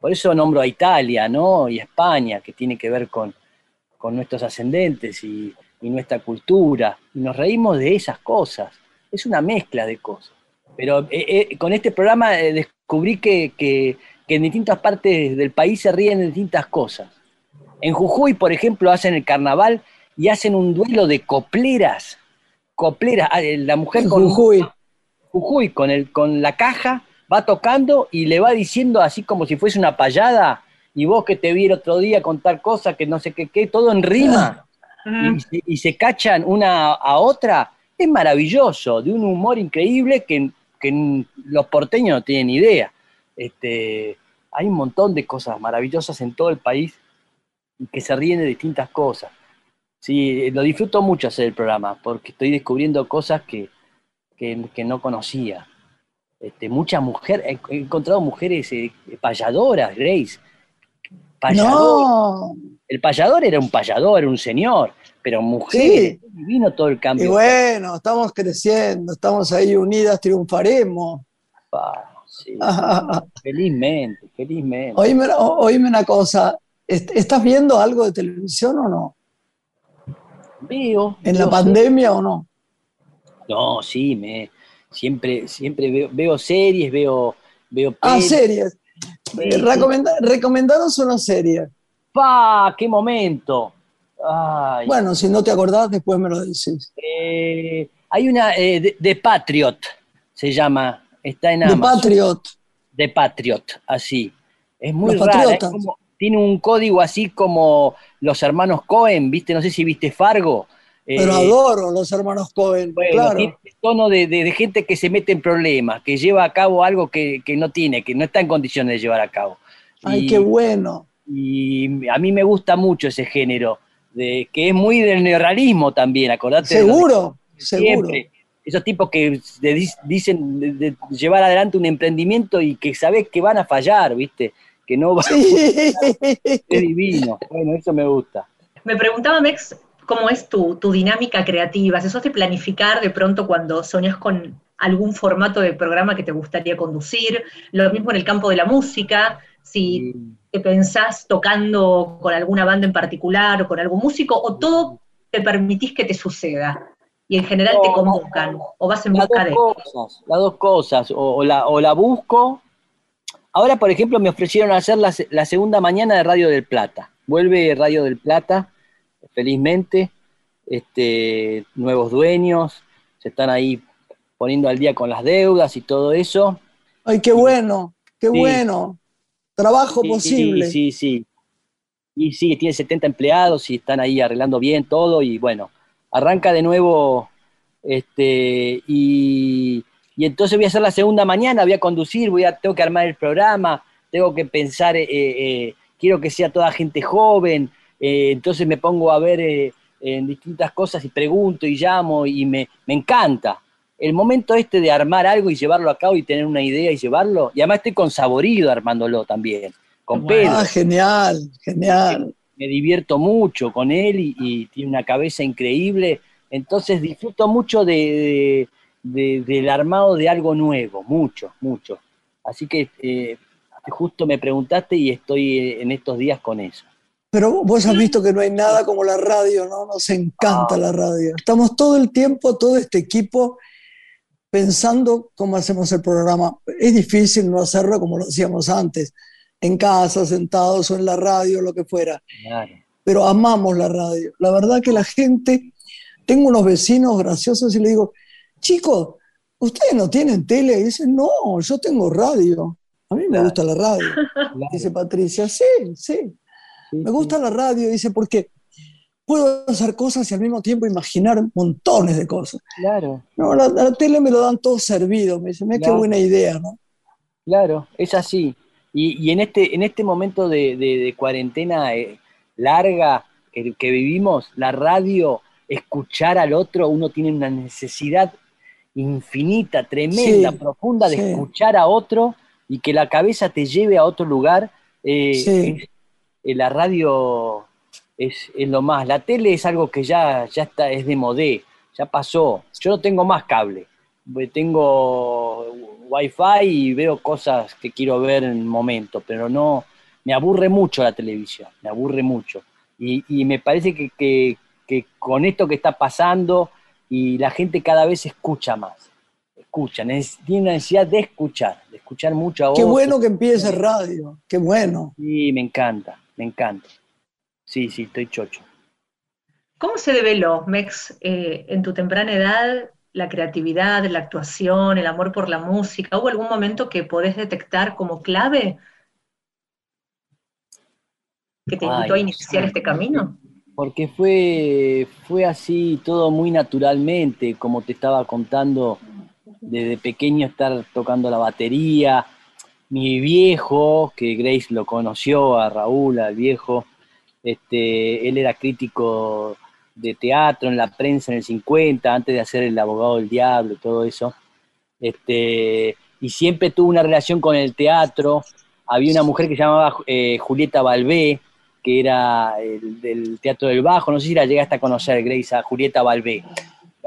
por eso nombro a Italia, ¿no? Y España, que tiene que ver con, con nuestros ascendentes y, nuestra cultura, y nos reímos de esas cosas. Es una mezcla de cosas. Pero eh, eh, con este programa eh, descubrí que, que, en distintas partes del país se ríen de distintas cosas. En Jujuy, por ejemplo, hacen el carnaval y hacen un duelo de copleras. Copleras, ah, la mujer con Jujuy. Jujuy con, el, con la caja va tocando y le va diciendo así como si fuese una payada y vos que te vi el otro día contar cosas que no sé qué, qué todo en rima, y, se, cachan una a otra, es maravilloso, de un humor increíble que, los porteños no tienen idea. Este, hay un montón de cosas maravillosas en todo el país que se ríen de distintas cosas. Sí, lo disfruto mucho hacer el programa, porque estoy descubriendo cosas que, no conocía. Este, muchas mujeres, he encontrado mujeres eh, payadoras, Grace, no. El payador era un payador, un señor, pero mujer, vino todo el cambio. Y bueno, estamos creciendo, estamos ahí unidas, triunfaremos. felizmente, felizmente. Oíme, una cosa, ¿estás viendo algo de televisión o no? Veo. ¿En la pandemia o no? No, sí, me, siempre, siempre veo, series, veo, veo Ah, series. Eh, recomendaros una serie. ¡Pa! ¡Qué momento! Bueno, si no te acordás, después me lo decís. Eh, hay una, de, eh, Patriot, se llama, está en Amazon. The Patriot. The Patriot, así. Es muy rara, tiene un código así como los hermanos Cohen, ¿viste? No sé si viste Fargo. Pero eh, adoro los hermanos Cohen, claro. Tiene tono de, gente que se mete en problemas, que lleva a cabo algo que, no tiene, que no está en condiciones de llevar a cabo. Ay, qué bueno. Y a mí me gusta mucho ese género, de, que es muy del neorrealismo también, acordate. Seguro, seguro. Esos tipos que dicen de, llevar adelante un emprendimiento y que sabes que van a fallar, ¿viste? Que no va a... Es divino. Bueno, eso me gusta. Me preguntaba, Mex, cómo es tu, dinámica creativa, si sos de planificar de pronto cuando soñas con algún formato de programa que te gustaría conducir, lo mismo en el campo de la música, si te pensás tocando con alguna banda en particular o con algún músico, o todo te permitís que te suceda y en general te convocan o vas en busca de... Cosas, las dos cosas, o, la, o la busco. Ahora, por ejemplo, me ofrecieron hacer la, la segunda mañana de Radio del Plata. Vuelve Radio del Plata felizmente, este, nuevos dueños, se están ahí poniendo al día con las deudas y todo eso. ¡Ay, qué bueno! ¡Qué bueno! Trabajo posible. Sí, sí, Y sí, tiene 70 empleados y están ahí arreglando bien todo y bueno, arranca de nuevo este, y, entonces voy a hacer la segunda mañana, voy a conducir, voy a, tengo que armar el programa, tengo que pensar, eh, eh, quiero que sea toda gente joven, eh, entonces me pongo a ver eh, en distintas cosas y pregunto y llamo y me, encanta. El momento este de armar algo y llevarlo a cabo y tener una idea y llevarlo, y además estoy con Saborido armándolo también, con Pedro. Ah, genial, genial. Me, divierto mucho con él y, tiene una cabeza increíble, entonces disfruto mucho de, del armado de algo nuevo, mucho, mucho. Así que eh, justo me preguntaste y estoy en estos días con eso. Pero vos has visto que no hay nada como la radio, ¿no? Nos encanta ah. la radio. Estamos todo el tiempo, todo este equipo, pensando cómo hacemos el programa. Es difícil no hacerlo como lo hacíamos antes, en casa, sentados o en la radio, lo que fuera. Pero amamos la radio. La verdad que la gente, tengo unos vecinos graciosos y le digo, chicos, ¿ustedes no tienen tele? Y dicen, no, yo tengo radio. A mí me gusta la radio. Dice Patricia, sí, sí. me gusta la radio, dice, porque puedo hacer cosas y al mismo tiempo imaginar montones de cosas. Claro. No, la, tele me lo dan todo servido. Me dice, mira qué buena idea, ¿no? Claro, es así. Y, en, este, en este momento de, cuarentena eh, larga que, vivimos, la radio, escuchar al otro, uno tiene una necesidad infinita, tremenda, profunda de escuchar a otro y que la cabeza te lleve a otro lugar. Eh, eh, la radio es, lo más. La tele es algo que ya, ya está, es de modé, ya pasó. Yo no tengo más cable, tengo wifi y veo cosas que quiero ver en el momento, pero no, me aburre mucho la televisión, me aburre mucho. Y, me parece que, con esto que está pasando y la gente cada vez escucha más, escucha, tiene una necesidad de escuchar, de escuchar mucho a Qué bueno que empiece radio, qué bueno. Sí, me encanta, me encanta. Sí, sí, estoy chocho. ¿Cómo se develó, Mex, eh, en tu temprana edad la creatividad, la actuación, el amor por la música? ¿Hubo algún momento que podés detectar como clave que te invitó a iniciar este camino? Porque fue, fue así todo muy naturalmente, como te estaba contando, desde pequeño estar tocando la batería. Mi viejo, que Grace lo conoció, a Raúl, al viejo, este, él era crítico de teatro en la prensa en el 50, antes de hacer El abogado del diablo y todo eso. Este, y siempre tuvo una relación con el teatro. Había una mujer que se llamaba eh, Julieta Balbé, que era del Teatro del Bajo. No sé si la llegaste a conocer, Grace, a Julieta Balbé.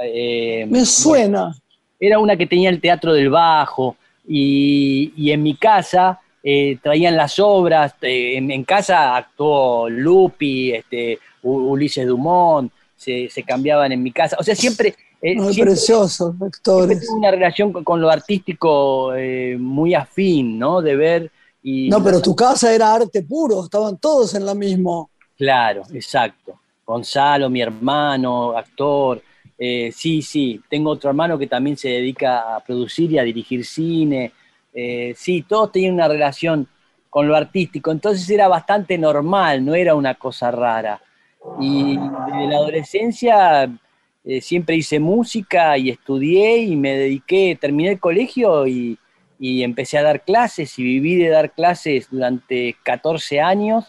Eh, Me suena. Era una que tenía el Teatro del Bajo. Y, y en mi casa eh, traían las obras, eh, en, casa actuó Lupi, este, Ulises Dumont, se, cambiaban en mi casa, o sea, siempre... Eh, preciosos actores. una relación con, lo artístico muy afín, ¿no? De ver y... No, pero tu casa era arte puro, estaban todos en la misma. Claro, exacto. Gonzalo, mi hermano, actor. sí, sí, tengo otro hermano que también se dedica a producir y a dirigir cine. Eh, sí, todos tenían una relación con lo artístico, entonces era bastante normal, no era una cosa rara. Y desde la adolescencia eh, siempre hice música y estudié y me dediqué, terminé el colegio y, empecé a dar clases y viví de dar clases durante 14 años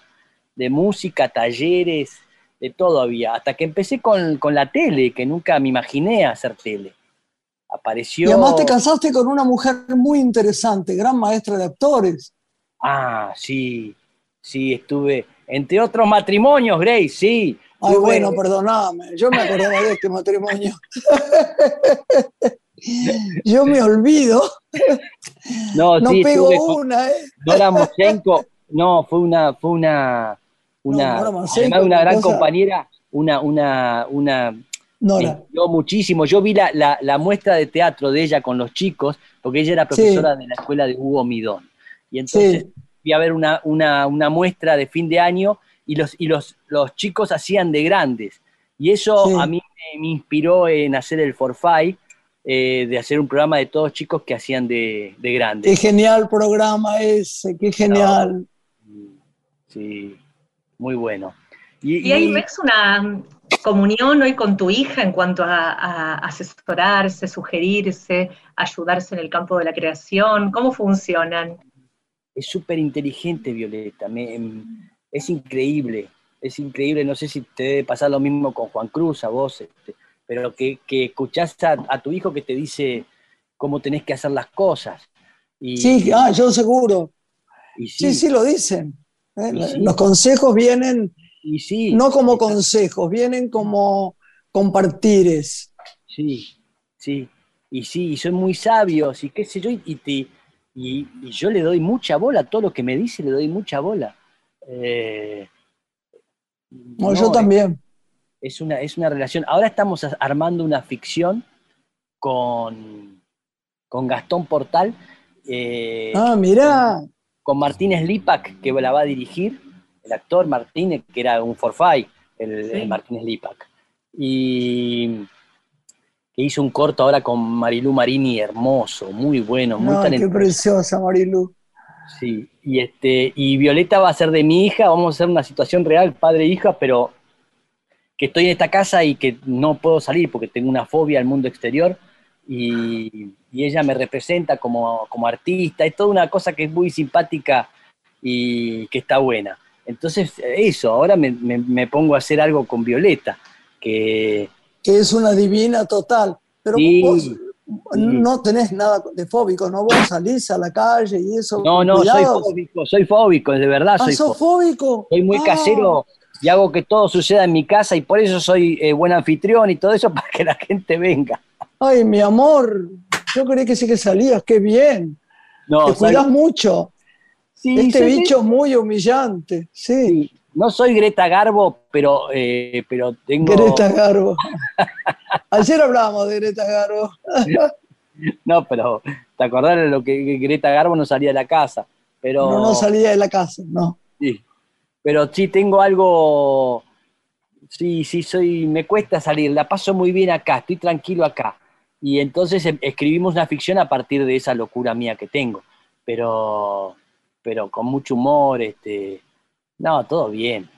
de música, talleres, de todo había, hasta que empecé con, con la tele, que nunca me imaginé hacer tele apareció... Y además te casaste con una mujer muy interesante, gran maestra de actores. Ah, sí, sí, estuve, entre otros matrimonios, Grace, sí. Ay, bueno, perdóname, yo me acordaba de este matrimonio. yo me olvido. No, no sí, pego una, ¿eh? Dora Mochenko, no, fue una, fue una, una, además de una gran compañera, una, una, una Nora. Me muchísimo. Yo vi la, muestra de teatro de ella con los chicos, porque ella era profesora de la escuela de Hugo Midón. Y entonces vi a ver una, muestra de fin de año y los, y los, los chicos hacían de grandes. Y eso a mí me, inspiró en hacer el Forfait, eh, de hacer un programa de todos chicos que hacían de, grandes. Qué genial programa ese, qué genial. Sí, muy bueno. Y, ahí ves una, comunión hoy con tu hija en cuanto a, asesorarse, sugerirse, ayudarse en el campo de la creación? ¿Cómo funcionan? Es súper inteligente, Violeta. es increíble. Es increíble. No sé si te debe pasar lo mismo con Juan Cruz, a vos, este, pero que, que escuchás a, tu hijo que te dice cómo tenés que hacer las cosas. Y, sí, ah, yo seguro. sí. sí, lo dicen. ¿eh? Los consejos vienen sí, no como consejos, vienen como compartires. Sí, sí, y sí, y son muy sabios, y qué sé yo, y, y, yo le doy mucha bola, a todo lo que me dice le doy mucha bola. Eh, no, yo también. Es una, es una relación. Ahora estamos armando una ficción con, con Gastón Portal. Eh, ah, mira. Con Martínez Lipak, que la va a dirigir el actor Martínez, que era un forfait, el, Martínez Lipak. Y, que hizo un corto ahora con Marilú Marini, hermoso, muy bueno, muy no, Qué preciosa Marilú. Sí, y, este, y Violeta va a ser de mi hija, vamos a hacer una situación real, padre e hija, pero que estoy en esta casa y que no puedo salir porque tengo una fobia al mundo exterior y, ella me representa como, como, artista, es toda una cosa que es muy simpática y que está buena. Entonces, eso, ahora me, pongo a hacer algo con Violeta, que... Que es una divina total, pero vos no tenés nada de fóbico, ¿no? Vos salís a la calle y eso. No, no, soy fóbico, soy fóbico, de verdad. ¿Ah, soy fóbico? Soy muy ah. casero y hago que todo suceda en mi casa y por eso soy eh, buen anfitrión y todo eso para que la gente venga. Ay, mi amor, yo creí que sí que salías, qué bien. No, Te cuidas mucho. Este bicho es muy humillante, sí. No soy Greta Garbo, pero, eh, pero tengo... Greta Garbo. Ayer hablábamos de Greta Garbo. no, pero ¿te acordás de lo que, Greta Garbo no salía de la casa? Pero... No, no salía de la casa, no. Sí, pero sí tengo algo... Sí, sí, soy, me cuesta salir, la paso muy bien acá, estoy tranquilo acá. Y entonces em, escribimos una ficción a partir de esa locura mía que tengo, pero, pero con mucho humor, este, no, todo bien.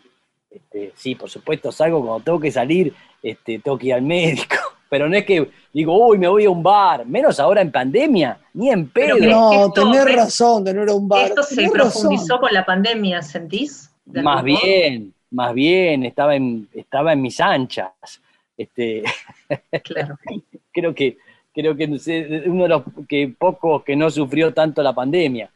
Este, sí, por supuesto, salgo cuando tengo que salir, este, tengo que ir al médico. Pero no es que digo, uy, me voy a un bar, menos ahora en pandemia, ni en pedo. No, tenés razón de no ir a un bar. Esto se profundizó con la pandemia, ¿sentís? Más bien, más bien, estaba en, estaba en mis anchas. Este, claro. creo que, creo que uno de los que pocos que no sufrió tanto la pandemia.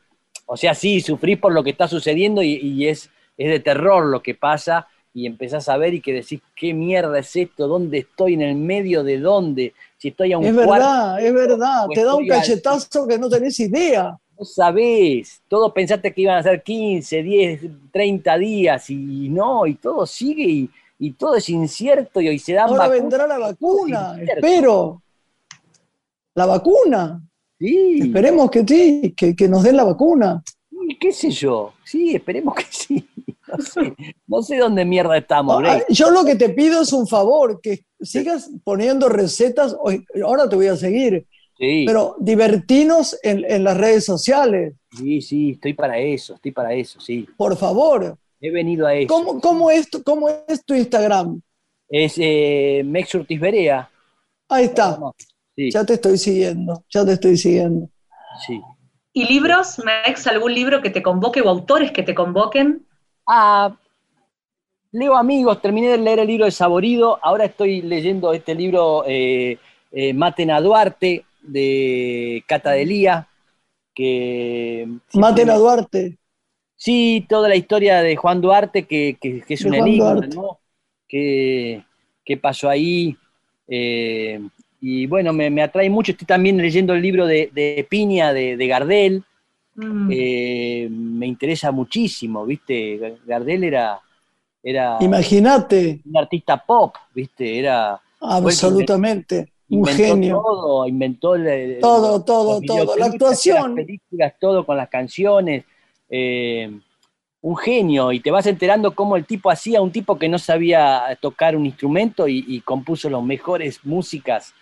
O sea, sí, sufrí por lo que está sucediendo y es es de terror lo que pasa y empezás a ver y que decís, ¿qué mierda es esto? ¿Dónde estoy? ¿En el medio de dónde? Si estoy a un Es verdad, es verdad. Te da un cachetazo que no tenés idea. No sabés. Todos pensaste que iban a ser 15, 10, 30 días y no, y todo sigue y, todo es incierto y hoy se da Ahora vendrá la vacuna, espero. La vacuna. Sí. Esperemos que sí, que, que nos den la vacuna. ¿Qué sé yo? Sí, esperemos que sí. No sé, dónde mierda estamos. yo lo que te pido es un favor, que sigas poniendo recetas. Ahora te voy a seguir. Pero divertinos en, las redes sociales. Sí, sí, estoy para eso, estoy para eso, sí. Por favor. He venido a eso. ¿Cómo, cómo, es, tu, cómo es tu Instagram? Es eh, Mex Ahí está. Ya te estoy siguiendo, ya te estoy siguiendo. Sí. ¿Y libros, Mex, algún libro que te convoque o autores que te convoquen? Ah, leo amigos, terminé de leer el libro de Saborido, ahora estoy leyendo este libro eh, eh, Maten a Duarte de Catadelía, que... Maten a Duarte. Sí, toda la historia de Juan Duarte, que, es un enigma, ¿no? ¿Qué, pasó ahí? Eh, y bueno, me, atrae mucho. Estoy también leyendo el libro de, Piña, de, Gardel. Mm. Eh, me interesa muchísimo, ¿viste? Gardel era. era Imagínate. Un artista pop, ¿viste? Era. Absolutamente. un genio. Todo, inventó todo, todo, todo. La actuación. Las películas, todo con las canciones. Eh, un genio y te vas enterando cómo el tipo hacía, un tipo que no sabía tocar un instrumento y, y compuso las mejores músicas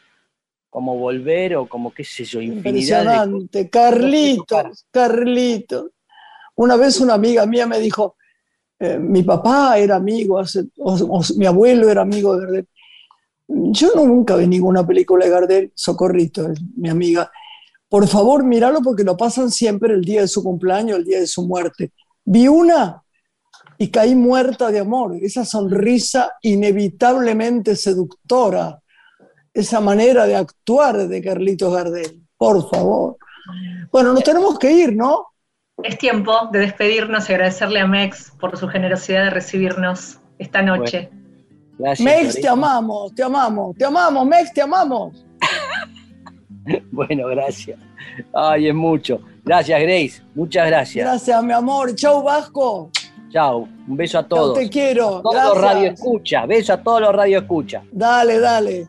como volver o como qué sé yo, infinidad Impresionante, Carlitos, Carlitos. Una vez una amiga mía me dijo, eh, mi papá era amigo, o, mi abuelo era amigo de Gardel. Yo nunca vi ninguna película de Gardel, Socorrito, mi amiga. Por favor, míralo porque lo pasan siempre el día de su cumpleaños, el día de su muerte. Vi una y caí muerta de amor, esa sonrisa inevitablemente seductora esa manera de actuar de Carlitos Gardel. Por favor. Bueno, nos tenemos que ir, ¿no? Es tiempo de despedirnos y agradecerle a Mex por su generosidad de recibirnos esta noche. Mex, te amamos, te amamos, te amamos, Mex, te amamos. bueno, gracias. Ay, es mucho. Gracias, Grace. Muchas gracias. Gracias, mi amor. Chau, Vasco. Chau. Un beso a todos. te quiero. todos los radio escucha. Beso a todos los radio escucha. Dale, dale.